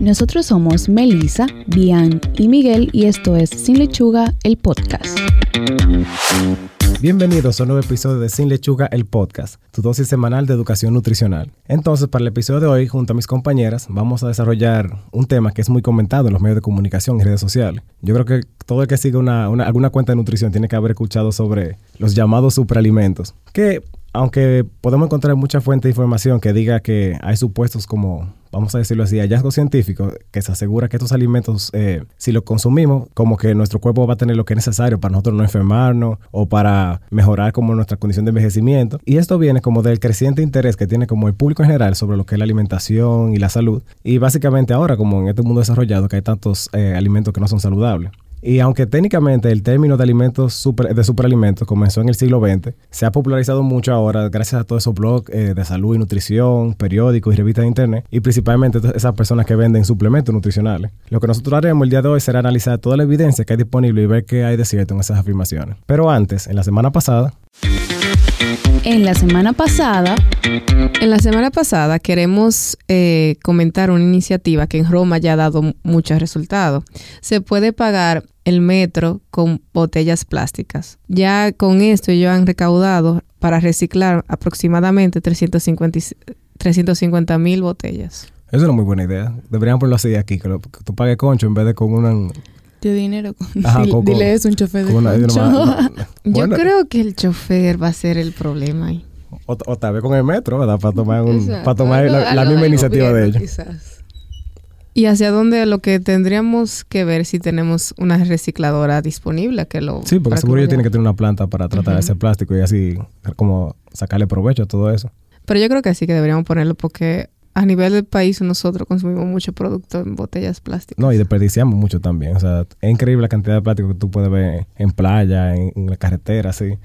Nosotros somos Melissa, Bian y Miguel y esto es Sin Lechuga, el podcast. Bienvenidos a un nuevo episodio de Sin Lechuga, el podcast, tu dosis semanal de educación nutricional. Entonces, para el episodio de hoy, junto a mis compañeras, vamos a desarrollar un tema que es muy comentado en los medios de comunicación y redes sociales. Yo creo que todo el que sigue una, alguna cuenta de nutrición tiene que haber escuchado sobre los llamados superalimentos, que aunque podemos encontrar mucha fuente de información que diga que hay supuestos como, vamos a decirlo así, hallazgos científicos que se asegura que estos alimentos, eh, si los consumimos, como que nuestro cuerpo va a tener lo que es necesario para nosotros no enfermarnos o para mejorar como nuestra condición de envejecimiento. Y esto viene como del creciente interés que tiene como el público en general sobre lo que es la alimentación y la salud. Y básicamente ahora, como en este mundo desarrollado, que hay tantos eh, alimentos que no son saludables. Y aunque técnicamente el término de alimentos super, de superalimentos comenzó en el siglo XX, se ha popularizado mucho ahora gracias a todos esos blogs eh, de salud y nutrición, periódicos y revistas de internet, y principalmente esas personas que venden suplementos nutricionales. Lo que nosotros haremos el día de hoy será analizar toda la evidencia que hay disponible y ver qué hay de cierto en esas afirmaciones. Pero antes, en la semana pasada, en la semana pasada. En la semana pasada queremos eh, comentar una iniciativa que en Roma ya ha dado muchos resultados. Se puede pagar el metro con botellas plásticas. Ya con esto ellos han recaudado para reciclar aproximadamente 350 mil botellas. Eso es una muy buena idea. Deberían ponerlo así aquí, que, tú pagues concho en vez de con una, de dinero. dile, eso un chofer de Yo creo que el chofer va a ser el problema ahí. O, tal vez con el metro, ¿verdad? Para tomar, un, para tomar la, misma iniciativa de ellos. Quizás. Y hacia dónde lo que tendríamos que ver si tenemos una recicladora disponible que lo... Sí, porque seguro ellos tienen que tener una planta para tratar ese plástico y así como sacarle provecho a todo eso. Pero yo creo que sí que deberíamos ponerlo porque a nivel del país nosotros consumimos mucho producto en botellas plásticas. No, y desperdiciamos mucho también. O sea, es increíble la cantidad de plástico que tú puedes ver en playa, en, la carretera, así.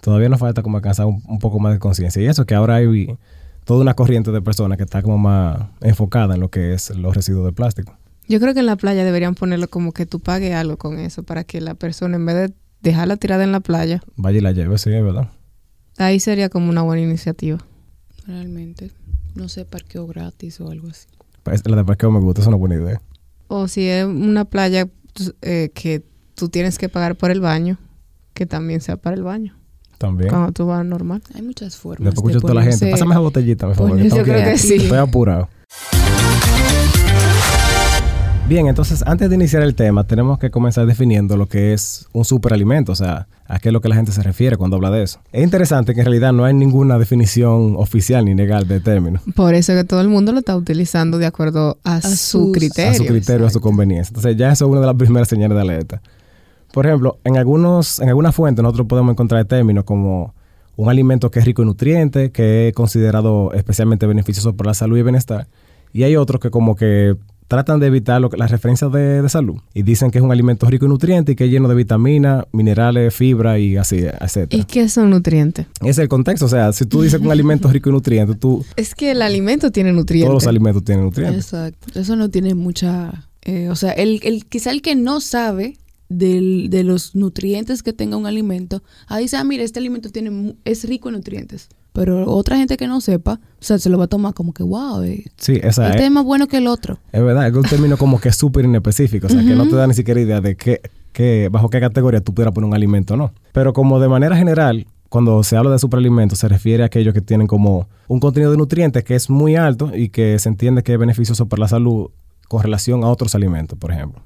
Todavía nos falta como alcanzar un, poco más de conciencia. Y eso que ahora hay toda una corriente de personas que está como más enfocada en lo que es los residuos de plástico. Yo creo que en la playa deberían ponerlo como que tú pagues algo con eso para que la persona en vez de dejarla tirada en la playa... Vaya y la lleve, sí, ¿verdad? Ahí sería como una buena iniciativa. Realmente no sé, parqueo gratis o algo así. Pues, la de parqueo me gusta, es una buena idea. O si es una playa eh, que tú tienes que pagar por el baño, que también sea para el baño. También. Cuando tú vas normal. Hay muchas formas. Después escucho toda la gente. Pásame esa botellita, por favor. Yo creo que sí. Estoy apurado. Bien, entonces antes de iniciar el tema, tenemos que comenzar definiendo lo que es un superalimento, o sea, a qué es lo que la gente se refiere cuando habla de eso. Es interesante que en realidad no hay ninguna definición oficial ni legal del término. Por eso que todo el mundo lo está utilizando de acuerdo a, su criterio. A su criterio, a su conveniencia. Entonces ya eso es una de las primeras señales de alerta. Por ejemplo, en algunos, en algunas fuentes nosotros podemos encontrar términos como un alimento que es rico en nutrientes, que es considerado especialmente beneficioso para la salud y bienestar. Y hay otros que como que tratan de evitar las referencias de, salud y dicen que es un alimento rico en nutrientes y que es lleno de vitaminas, minerales, fibra y así, etc. ¿Y qué son nutrientes? Es el contexto, o sea, si tú dices que un alimento rico en nutrientes, tú... Es que el alimento tiene nutrientes. Todos los alimentos tienen nutrientes. Exacto. Eso no tiene mucha... Eh, o sea, el, el, quizá el que no sabe del, de los nutrientes que tenga un alimento, ahí dice, ah, mira, este alimento tiene, es rico en nutrientes. Pero otra gente que no sepa, o sea, se lo va a tomar como que, wow, eh, sí, esa este es, más bueno que el otro. Es verdad, es un término como que súper inespecífico, o sea, que no te da ni siquiera idea de qué, bajo qué categoría tú pudieras poner un alimento o no. Pero como de manera general, cuando se habla de superalimentos, se refiere a aquellos que tienen como un contenido de nutrientes que es muy alto y que se entiende que es beneficioso para la salud con relación a otros alimentos, por ejemplo.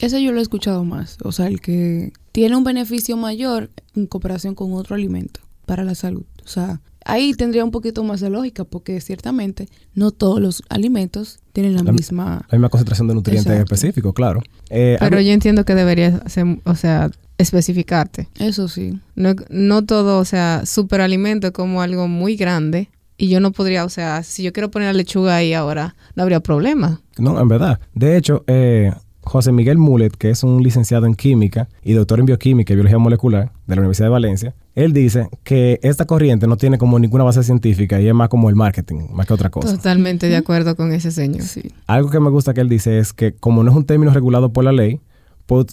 Eso yo lo he escuchado más, o sea, el que tiene un beneficio mayor en comparación con otro alimento para la salud. O sea, ahí tendría un poquito más de lógica porque ciertamente no todos los alimentos tienen la, misma... La misma concentración de nutrientes específicos, claro. Eh, Pero yo entiendo que deberías, o sea, especificarte. Eso sí. No, no todo, o sea, superalimento es como algo muy grande y yo no podría, o sea, si yo quiero poner la lechuga ahí ahora, no habría problema. No, en verdad. De hecho, eh, José Miguel Mulet, que es un licenciado en química y doctor en bioquímica y biología molecular de la Universidad de Valencia, él dice que esta corriente no tiene como ninguna base científica y es más como el marketing, más que otra cosa. Totalmente de acuerdo con ese señor. Sí. Algo que me gusta que él dice es que como no es un término regulado por la ley,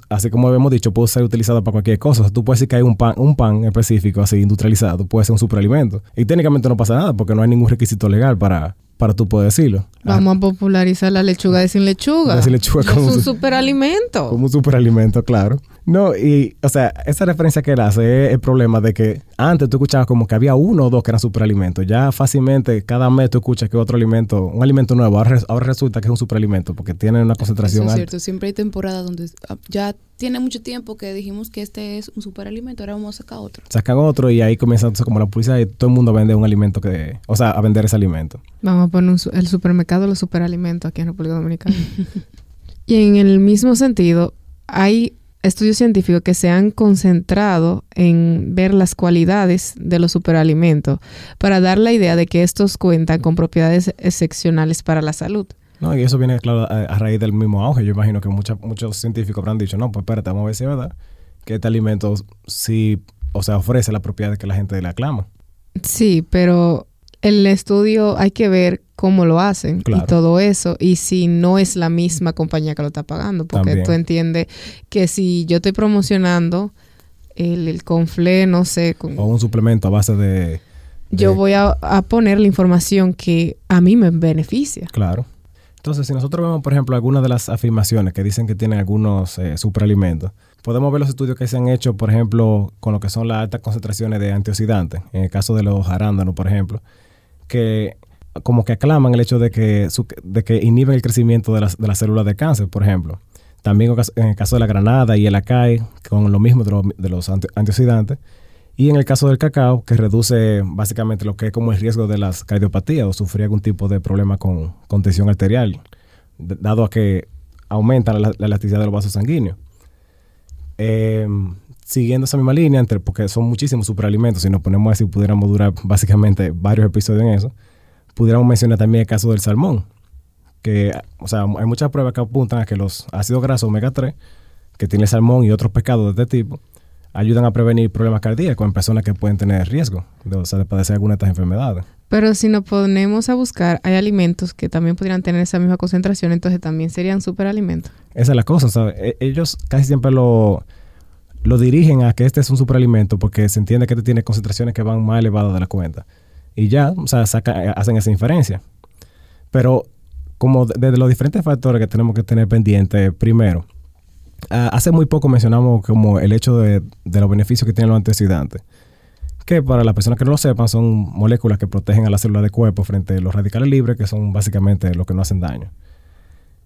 así como habíamos dicho, puede ser utilizado para cualquier cosa. O sea, tú puedes decir que hay un pan, un pan específico así industrializado, puede ser un superalimento. Y técnicamente no pasa nada porque no hay ningún requisito legal para, para tú poder decirlo. Vamos a popularizar la lechuga de sin lechuga. La sin lechuga como es un su- superalimento. Como un superalimento, claro. No, y, o sea, esa referencia que él hace es el problema de que antes tú escuchabas como que había uno o dos que eran superalimentos. Ya fácilmente cada mes tú escuchas que otro alimento, un alimento nuevo, ahora, ahora resulta que es un superalimento porque tiene una Eso concentración es alta. cierto, siempre hay temporadas donde ah, ya tiene mucho tiempo que dijimos que este es un superalimento, ahora vamos a sacar otro. Sacan otro y ahí comienza entonces como la publicidad y todo el mundo vende un alimento que, o sea, a vender ese alimento. Vamos a poner un su- el supermercado de los superalimentos aquí en República Dominicana. y en el mismo sentido, hay estudios científicos que se han concentrado en ver las cualidades de los superalimentos para dar la idea de que estos cuentan con propiedades excepcionales para la salud. No, y eso viene, claro, a, a raíz del mismo auge. Yo imagino que mucha- muchos científicos habrán dicho, no, pues espérate, vamos a ver si es verdad que este alimento sí, o sea, ofrece la propiedad que la gente le aclama. Sí, pero el estudio hay que ver cómo lo hacen Claro. y todo eso y si no es la misma compañía que lo está pagando, porque También. tú entiendes que si yo estoy promocionando el, el conflé, no sé, con- O un suplemento a base de... yo voy a, a poner la información que a mí me beneficia. Claro. Entonces, si nosotros vemos, por ejemplo, algunas de las afirmaciones que dicen que tienen algunos eh, superalimentos, podemos ver los estudios que se han hecho, por ejemplo, con lo que son las altas concentraciones de antioxidantes, en el caso de los arándanos, por ejemplo, que como que aclaman el hecho de que, de que inhiben el crecimiento de las, de las células de cáncer, por ejemplo. También en el caso de la granada y el acai, con lo mismo de los, antioxidantes. Y en el caso del cacao, que reduce básicamente lo que es como el riesgo de las cardiopatías o sufrir algún tipo de problema con, con tensión arterial, dado a que aumenta la, la elasticidad de los vasos sanguíneos. Eh, siguiendo esa misma línea, entre, porque son muchísimos superalimentos, si nos ponemos a decir, pudiéramos durar básicamente varios episodios en eso, pudiéramos mencionar también el caso del salmón, que, o sea, hay muchas pruebas que apuntan a que los ácidos grasos omega 3 que tiene el salmón y otros pescados de este tipo ayudan a prevenir problemas cardíacos en personas que pueden tener riesgo de, o sea, de padecer alguna de estas enfermedades. Pero si nos ponemos a buscar, hay alimentos que también podrían tener esa misma concentración, entonces también serían superalimentos. Esa es la cosa, ¿sabes? Ellos casi siempre lo, lo dirigen a que este es un superalimento porque se entiende que este tiene concentraciones que van más elevadas de la cuenta. Y ya, o sea, saca- eh, hacen esa inferencia. Pero como de- desde los diferentes factores que tenemos que tener pendientes, primero, ah, hace muy poco mencionamos como el hecho de, de los beneficios que tienen los antioxidantes. Que para las personas que no lo sepan, son moléculas que protegen a las células de cuerpo frente a los radicales libres, que son básicamente los que no hacen daño.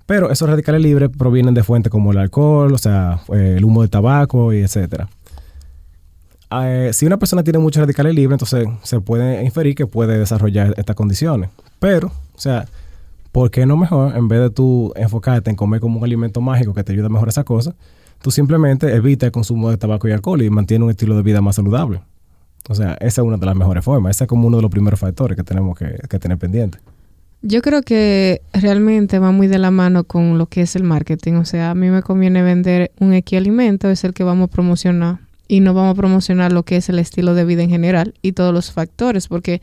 Pero esos radicales libres provienen de fuentes como el alcohol, o sea, eh, el humo de tabaco y etcétera. Eh, si una persona tiene muchos radicales libres, entonces se puede inferir que puede desarrollar estas condiciones. Pero, o sea, ¿por qué no mejor, en vez de tú enfocarte en comer como un alimento mágico que te ayuda a mejorar esa cosa, tú simplemente evita el consumo de tabaco y alcohol y mantiene un estilo de vida más saludable? O sea, esa es una de las mejores formas. Ese es como uno de los primeros factores que tenemos que tener pendiente. Yo creo que realmente va muy de la mano con lo que es el marketing. O sea, a mí me conviene vender un X alimento, es el que vamos a promocionar. Y no vamos a promocionar lo que es el estilo de vida en general y todos los factores, porque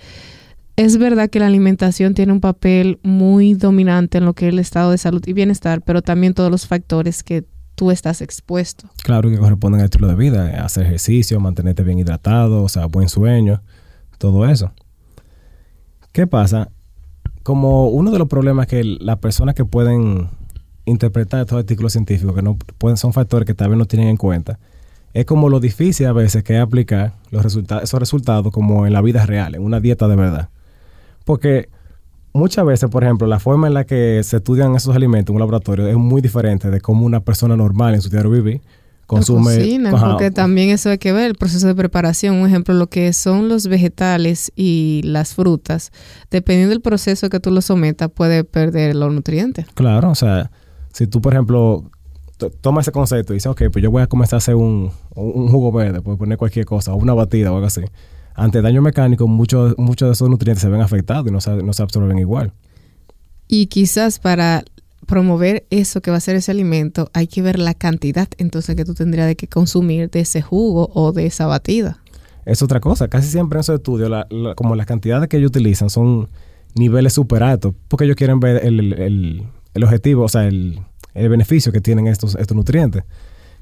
es verdad que la alimentación tiene un papel muy dominante en lo que es el estado de salud y bienestar, pero también todos los factores que tú estás expuesto. Claro que corresponden al estilo de vida, eh, hacer ejercicio, mantenerte bien hidratado, o sea, buen sueño, todo eso. ¿Qué pasa? Como uno de los problemas que las personas que pueden interpretar estos artículos científicos, que no pueden, son factores que tal vez no tienen en cuenta, es como lo difícil a veces que es aplicar los resultados, esos resultados como en la vida real, en una dieta de verdad. Porque muchas veces, por ejemplo, la forma en la que se estudian esos alimentos en un laboratorio es muy diferente de cómo una persona normal en su diario vivir consume. Lo cocinan, Ajá. porque también eso hay que ver, el proceso de preparación. Un ejemplo, lo que son los vegetales y las frutas, dependiendo del proceso que tú lo sometas, puede perder los nutrientes. Claro, o sea, si tú, por ejemplo, t- tomas ese concepto y dices, ok, pues yo voy a comenzar a hacer un, un jugo verde, puedo poner cualquier cosa, o una batida o algo así. Ante daño mecánico, muchos muchos de esos nutrientes se ven afectados y no se, no se absorben igual. Y quizás para promover eso que va a ser ese alimento, hay que ver la cantidad entonces que tú tendrías de que consumir de ese jugo o de esa batida. Es otra cosa. Casi siempre en esos estudios, la- la- como las cantidades que ellos utilizan son niveles super altos, porque ellos quieren ver el, el- el- objetivo, o sea, el, el beneficio que tienen estos, estos nutrientes.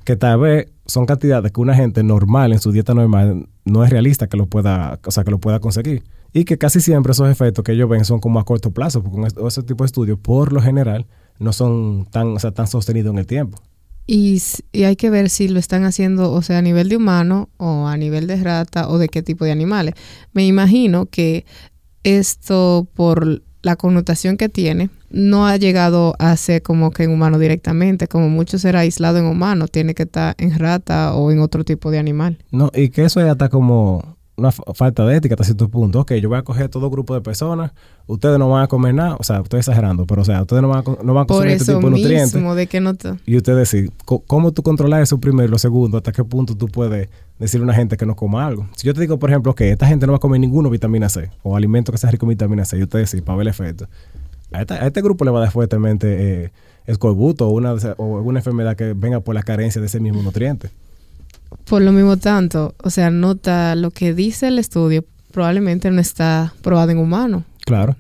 Que tal vez son cantidades que una gente normal, en su dieta normal, no es realista que lo pueda, o sea, que lo pueda conseguir. y que casi siempre esos efectos que ellos ven son como a corto plazo, porque con ese tipo de estudios, por lo general, no son tan, o sea, tan sostenidos en el tiempo. Y, y, hay que ver si lo están haciendo, o sea, a nivel de humano o a nivel de rata o de qué tipo de animales. Me imagino que esto, por la connotación que tiene, no ha llegado a ser como que en humano directamente, como mucho será aislado en humano, tiene que estar en rata o en otro tipo de animal. No, y que eso ya está como una falta de ética hasta cierto punto. Ok, yo voy a coger todo grupo de personas, ustedes no van a comer nada, o sea, estoy exagerando, pero o sea, ustedes no van a, no van a consumir este tipo de nutrientes. de que no y ustedes sí, ¿cómo tú controlas eso primero y lo segundo? ¿Hasta qué punto tú puedes decirle a una gente que no coma algo? Si yo te digo, por ejemplo, que esta gente no va a comer ninguno vitamina C o alimento que sea rico en vitamina C, y ustedes sí, para ver el efecto. A, este grupo le va a dar fuertemente eh, escorbuto o una, o una enfermedad que venga por la carencia de ese mismo nutriente. Por lo mismo tanto, o sea, nota lo que dice el estudio, probablemente no está probado en humano. Claro.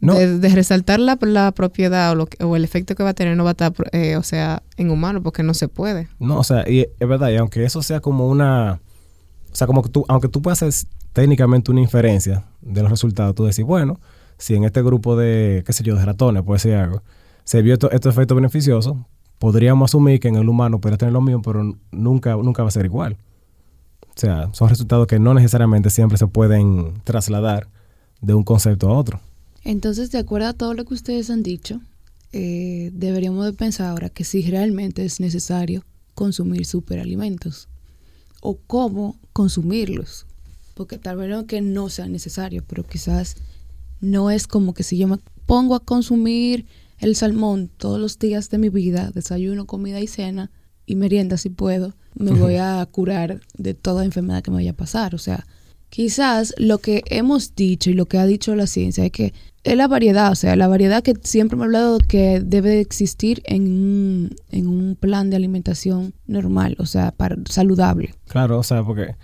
No. De, resaltar la, la propiedad o, lo o, el efecto que va a tener no va a estar, eh, o sea, en humano, porque no se puede. No, o sea, y es verdad, y aunque eso sea como una, o sea, como que tú, aunque tú puedas hacer técnicamente una inferencia de los resultados, tú decís, bueno, si en este grupo de, qué sé yo, de ratones, puede ser algo, se vio estos esto efectos beneficiosos, podríamos asumir que en el humano podría tener lo mismo, pero nunca, nunca va a ser igual. O sea, son resultados que no necesariamente siempre se pueden trasladar de un concepto a otro. Entonces, de acuerdo a todo lo que ustedes han dicho, eh, deberíamos de pensar ahora que si realmente es necesario consumir superalimentos o cómo consumirlos. Porque tal vez no no sea necesario, pero quizás no es como que si yo me pongo a consumir el salmón todos los días de mi vida, desayuno, comida y cena, y merienda si puedo, me voy a curar de toda enfermedad que me vaya a pasar. O sea, quizás lo que hemos dicho y lo que ha dicho la ciencia es que es la variedad, o sea, la variedad que siempre me ha hablado que debe existir en un, en un plan de alimentación normal, o sea, para, saludable. Claro, o sea, porque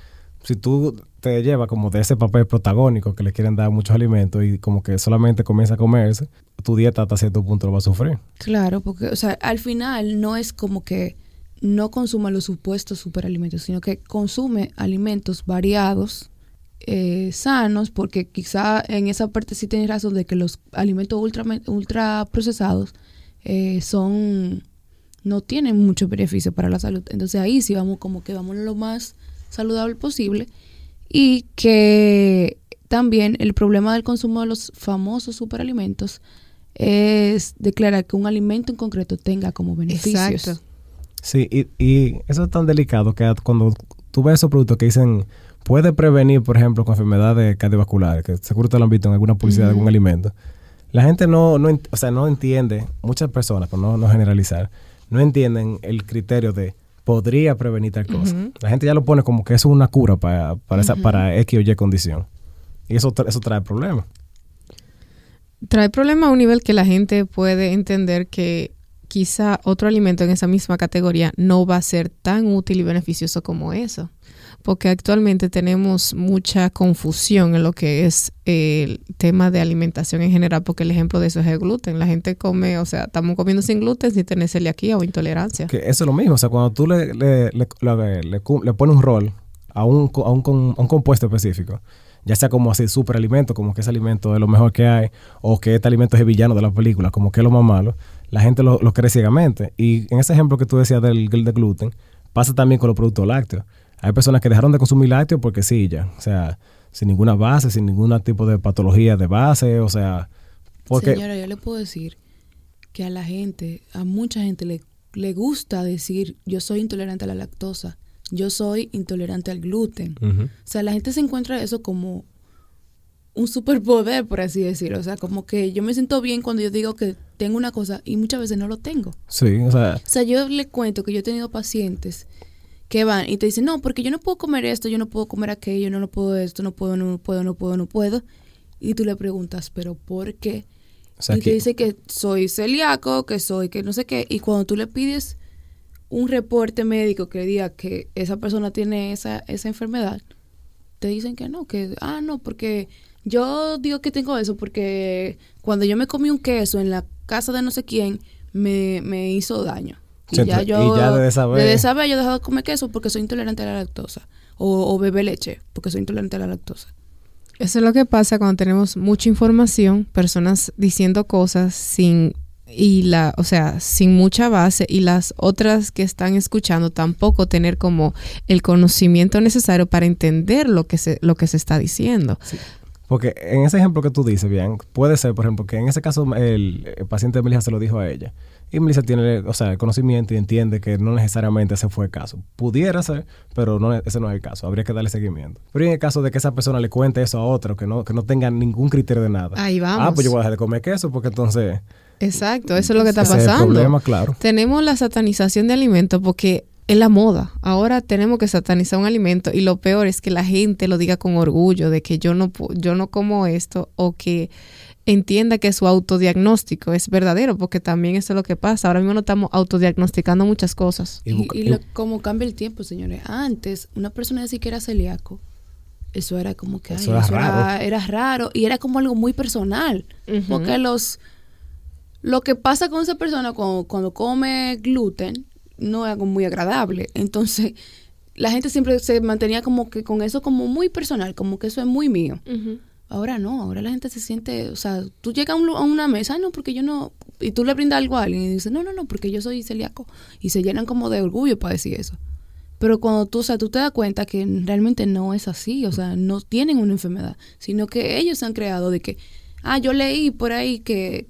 si tú te llevas como de ese papel protagónico que le quieren dar muchos alimentos y como que solamente comienza a comerse, tu dieta hasta cierto punto lo va a sufrir. Claro, porque, o sea, al final no es como que no consuma los supuestos superalimentos, sino que consume alimentos variados, eh, sanos, porque quizá en esa parte sí tienes razón de que los alimentos ultra, ultra procesados eh, son no tienen mucho beneficio para la salud. Entonces ahí sí vamos como que vamos lo más saludable posible y que también el problema del consumo de los famosos superalimentos es declarar que un alimento en concreto tenga como beneficios. Exacto. Sí, y, eso es tan delicado que cuando tú ves esos productos que dicen puede prevenir, por ejemplo, con enfermedades cardiovasculares, que seguro te lo han visto en alguna publicidad de algún alimento, la gente no, no, o sea, no entiende, muchas personas, por no, no generalizar, no entienden el criterio de podría prevenir tal cosa. La gente ya lo pone como que eso es una cura para, para, esa, para X o Y condición. Y eso, eso trae problemas. Trae problemas a un nivel que la gente puede entender que quizá otro alimento en esa misma categoría no va a ser tan útil y beneficioso como eso porque actualmente tenemos mucha confusión en lo que es el tema de alimentación en general, porque el ejemplo de eso es el gluten. La gente come, o sea, estamos comiendo sin gluten sin tener celiaquía o intolerancia. Que eso es lo mismo, o sea, cuando tú le, le, le, pones un rol a un, a un, a un compuesto específico, ya sea como así superalimento, como que ese alimento es lo mejor que hay, o que este alimento es el villano de la película, como que es lo más malo, la gente lo, lo cree ciegamente. Y en ese ejemplo que tú decías del, del gluten, pasa también con los productos lácteos. Hay personas que dejaron de consumir lácteos porque sí, ya. O sea, sin ninguna base, sin ningún tipo de patología de base, o sea... Porque... Señora, yo le puedo decir que a la gente, a mucha gente le, le gusta decir yo soy intolerante a la lactosa, yo soy intolerante al gluten. O sea, la gente se encuentra eso como un superpoder, por así decirlo. O sea, como que yo me siento bien cuando yo digo que tengo una cosa y muchas veces no lo tengo. Sí, o sea... O sea, yo le cuento que yo he tenido pacientes que van y te dicen, no, porque yo no puedo comer esto, yo no puedo comer aquello, no, no puedo esto, no puedo, no puedo, no puedo, no puedo. Y tú le preguntas, ¿pero por qué? y te dice que soy celíaco, que soy, que no sé qué. Y cuando tú le pides un reporte médico que diga que esa persona tiene esa, esa enfermedad, te dicen que no, que, ah, no, porque yo digo que tengo eso porque cuando yo me comí un queso en la casa de no sé quién, me, me hizo daño. Y ya yo, desde esa vez, yo he dejado de comer queso porque soy intolerante a la lactosa. O, o bebe leche porque soy intolerante a la lactosa. Eso es lo que pasa cuando tenemos mucha información, personas diciendo cosas sin y la, o sea, sin mucha base y las otras que están escuchando tampoco tener como el conocimiento necesario para entender lo que se lo que se está diciendo. Porque en ese ejemplo que tú dices, bien, puede ser, por ejemplo, que en ese caso el, paciente de Melissa se lo dijo a ella. Y Melissa tiene, o sea, el conocimiento y entiende que no necesariamente ese fue el caso. Pudiera ser, pero no, ese no es el caso. Habría que darle seguimiento. Pero en el caso de que esa persona le cuente eso a otro, que no, que no tenga ningún criterio de nada. Ahí vamos. Ah, pues yo voy a dejar de comer queso porque entonces... Exacto, eso es lo que está ese es el pasando. problema, claro. Tenemos la satanización de alimentos porque es la moda. Ahora tenemos que satanizar un alimento y lo peor es que la gente lo diga con orgullo de que yo no yo no como esto o que entienda que su autodiagnóstico es verdadero, porque también eso es lo que pasa. Ahora mismo no estamos autodiagnosticando muchas cosas. Y Y, lo- como cambia el tiempo, señores. Antes, una persona decía que era celíaco. Eso era como que ay, Eso era raro. era raro y era como algo muy personal. Porque los lo que pasa con esa persona cuando, cuando come gluten no es algo muy agradable. Entonces, la gente siempre se mantenía como que con eso como muy personal, como que eso es muy mío. Ahora no, ahora la gente se siente, o sea, tú llegas a, un a una mesa, "Ay, no, porque yo no, y tú le brindas algo a alguien y dices, no, no, no, porque yo soy celíaco. Y se llenan como de orgullo para decir eso. Pero cuando tú, o sea, tú te das cuenta que realmente no es así, o sea, no tienen una enfermedad, sino que ellos se han creado de que, ah, yo leí por ahí que,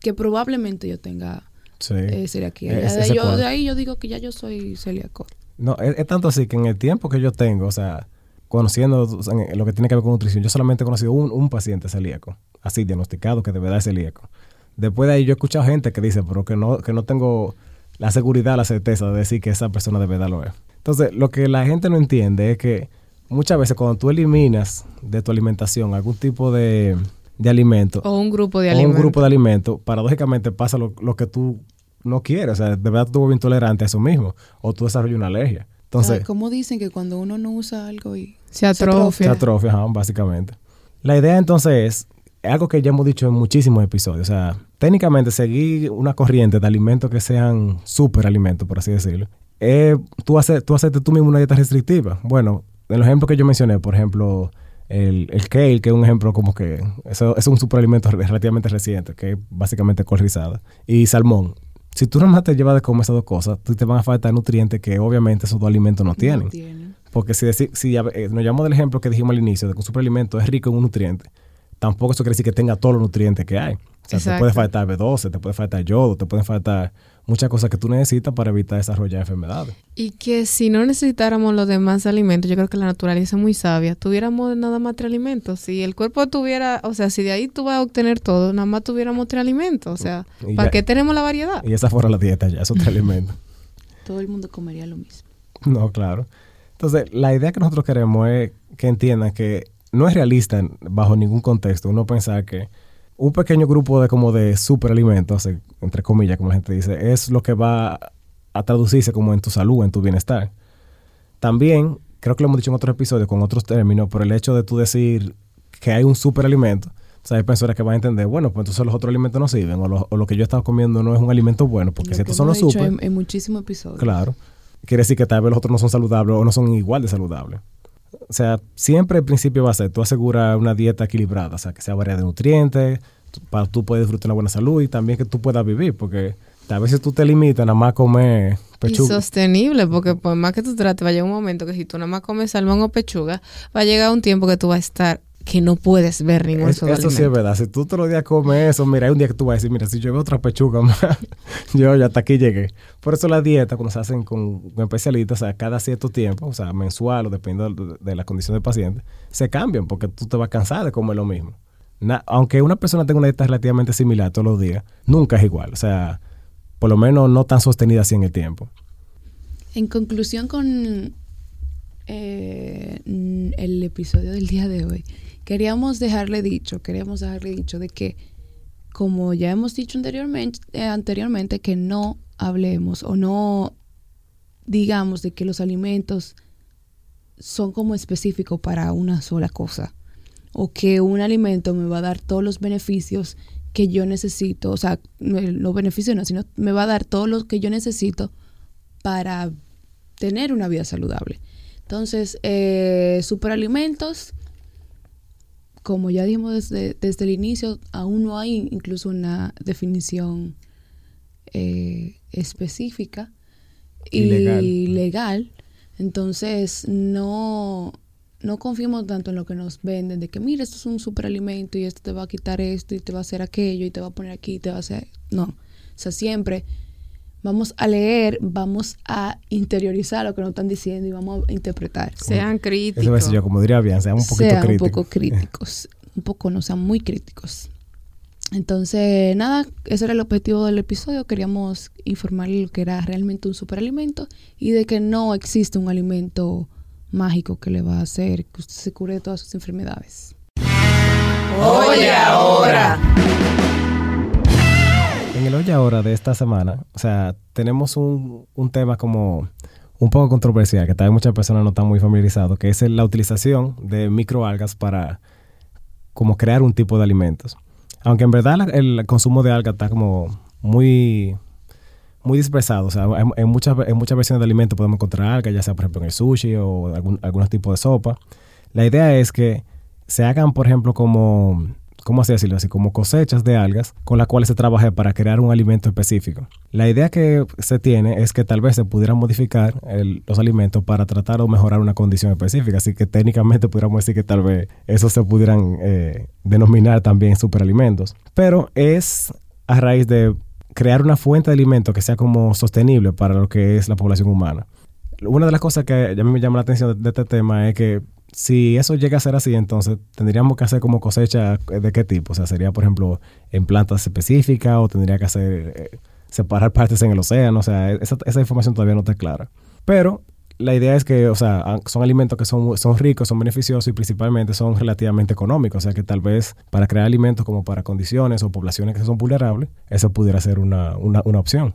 que probablemente yo tenga Sí. eh, celiaquía. Eh, ese- de, yo- cuadro. de ahí yo digo que ya yo soy celíaco. No, es, es tanto así que en el tiempo que yo tengo, o sea, conociendo o sea, en lo que tiene que ver con nutrición, yo solamente he conocido un, un paciente celíaco, así diagnosticado que de verdad es celíaco. Después de ahí yo he escuchado gente que dice, pero que no, que no tengo la seguridad, la certeza de decir que esa persona de verdad lo es. Entonces, lo que la gente no entiende es que muchas veces cuando tú eliminas de tu alimentación algún tipo de, de alimento, O un grupo de o alimentos. un grupo de alimentos, paradójicamente pasa lo, lo que tú no quieres. O sea, de verdad tú eres intolerante a eso mismo. O tú desarrollas una alergia. Entonces, ¿Cómo dicen que cuando uno no usa algo y Se atrofia. se atrofia, ajá, básicamente. La idea entonces es algo que ya hemos dicho en muchísimos episodios. O sea, técnicamente seguir una corriente de alimentos que sean superalimentos, por así decirlo. Es tú, hacer, tú hacerte tú mismo una dieta restrictiva. Bueno, en los ejemplos que yo mencioné, por ejemplo, el, el kale, que es un ejemplo como que eso es un superalimento re- relativamente reciente, que es básicamente col rizada, y salmón. Si tú nada más te llevas de comer esas dos cosas, tú te van a faltar nutrientes que obviamente esos dos alimentos no tienen. no tienen? Porque si, deci- si eh, nos llamamos del ejemplo que dijimos al inicio, de que un superalimento es rico en un nutriente, tampoco eso quiere decir que tenga todos los nutrientes que hay. O sea, te puede faltar B12, te puede faltar yodo, te pueden faltar muchas cosas que tú necesitas para evitar desarrollar enfermedades. Y que si no necesitáramos los demás alimentos, yo creo que la naturaleza es muy sabia, tuviéramos nada más tres alimentos. Si el cuerpo tuviera, o sea, si de ahí tú vas a obtener todo, nada más tuviéramos tres alimentos. O sea, Y ¿para ya- qué tenemos la variedad? Y esa fuera la dieta ya, es otro alimento. Todo el mundo comería lo mismo. No, claro. Entonces, la idea que nosotros queremos es que entiendan que no es realista bajo ningún contexto uno pensar que un pequeño grupo de como de superalimentos, eh, entre comillas, como la gente dice, es lo que va a traducirse como en tu salud, en tu bienestar. También, creo que lo hemos dicho en otros episodios con otros términos, por el hecho de tú decir que hay un superalimento, o sea, hay personas que van a entender, bueno, pues entonces los otros alimentos no sirven, o lo, o lo que yo estaba comiendo no es un alimento bueno, porque Lo si estos son los super, en, en muchísimos episodios. Claro. Quiere decir que tal vez los otros no son saludables o no son igual de saludables. O sea, siempre el principio va a ser tú asegurar una dieta equilibrada, o sea, que sea variada de nutrientes, para tú poder disfrutar una buena salud y también que tú puedas vivir, porque a veces tú te limitas nada más a comer Y pechuga. sostenible, porque por más que tú trates, va a llegar un momento que si tú nada más comes salmón o pechuga, va a llegar un tiempo que tú vas a estar que no puedes ver ningún Es- eso sí es verdad. Si tú todos los días comes eso, mira, hay un día que tú vas a decir, mira, si yo veo otra pechuga más, yo ya hasta aquí llegué. Por eso la dieta, cuando se hacen con, con especialistas, o sea, cada cierto tiempo, o sea, mensual o dependiendo de, de la condición del paciente, se cambian porque tú te vas a cansar de comer lo mismo. Na- aunque una persona tenga una dieta relativamente similar todos los días, nunca es igual. O sea, por lo menos no tan sostenida así en el tiempo. En conclusión con eh, el episodio del día de hoy, queríamos dejarle dicho, queríamos dejarle dicho de que, como ya hemos dicho anteriormente, eh, anteriormente que no hablemos o no digamos de que los alimentos son como específicos para una sola cosa o que un alimento me va a dar todos los beneficios que yo necesito, o sea, no no beneficios no, sino me va a dar todo lo que yo necesito para tener una vida saludable. Entonces, eh, superalimentos como ya dijimos desde, desde el inicio, aún no hay incluso una definición eh, específica y legal. Entonces, no, no confiemos tanto en lo que nos venden, de que mira, esto es un superalimento y esto te va a quitar esto y te va a hacer aquello y te va a poner aquí y te va a hacer... No, o sea, siempre vamos a leer, vamos a interiorizar lo que nos están diciendo y vamos a interpretar. Sean Eso críticos. decir yo, como diría bien, sean un poquito sean críticos. un poco críticos, un poco no sean muy críticos. Entonces, nada, ese era el objetivo del episodio. Queríamos informarle lo que era realmente un superalimento y de que no existe un alimento mágico que le va a hacer que usted se cure de todas sus enfermedades. Oye ahora. En el hoy ahora de esta semana, o sea, tenemos un, tema como un poco controversial, que tal vez muchas personas no están muy familiarizados, que es la utilización de microalgas para como crear un tipo de alimentos. Aunque en verdad el consumo de algas está como muy muy dispersado, o sea, en, en muchas, en muchas versiones de alimentos podemos encontrar algas, ya sea por ejemplo en el sushi o algún, algunos tipos de sopa. La idea es que se hagan, por ejemplo, como, ¿cómo así decirlo así? Como cosechas de algas con las cuales se trabaje para crear un alimento específico. La idea que se tiene es que tal vez se pudieran modificar los alimentos para tratar o mejorar una condición específica. Así que técnicamente pudiéramos decir que tal vez esos se pudieran eh, denominar también superalimentos. Pero es a raíz de crear una fuente de alimento que sea como sostenible para lo que es la población humana. Una de las cosas que a mí me llama la atención de este tema es que si eso llega a ser así, entonces tendríamos que hacer como cosecha de qué tipo. O sea, sería, por ejemplo, en plantas específicas o tendría que hacer eh, separar partes en el océano. O sea, esa, esa información todavía no está clara. Pero la idea es que, o sea, son alimentos que son, son ricos, son beneficiosos y principalmente son relativamente económicos. O sea, que tal vez para crear alimentos como para condiciones o poblaciones que son vulnerables, eso pudiera ser una, una, una opción.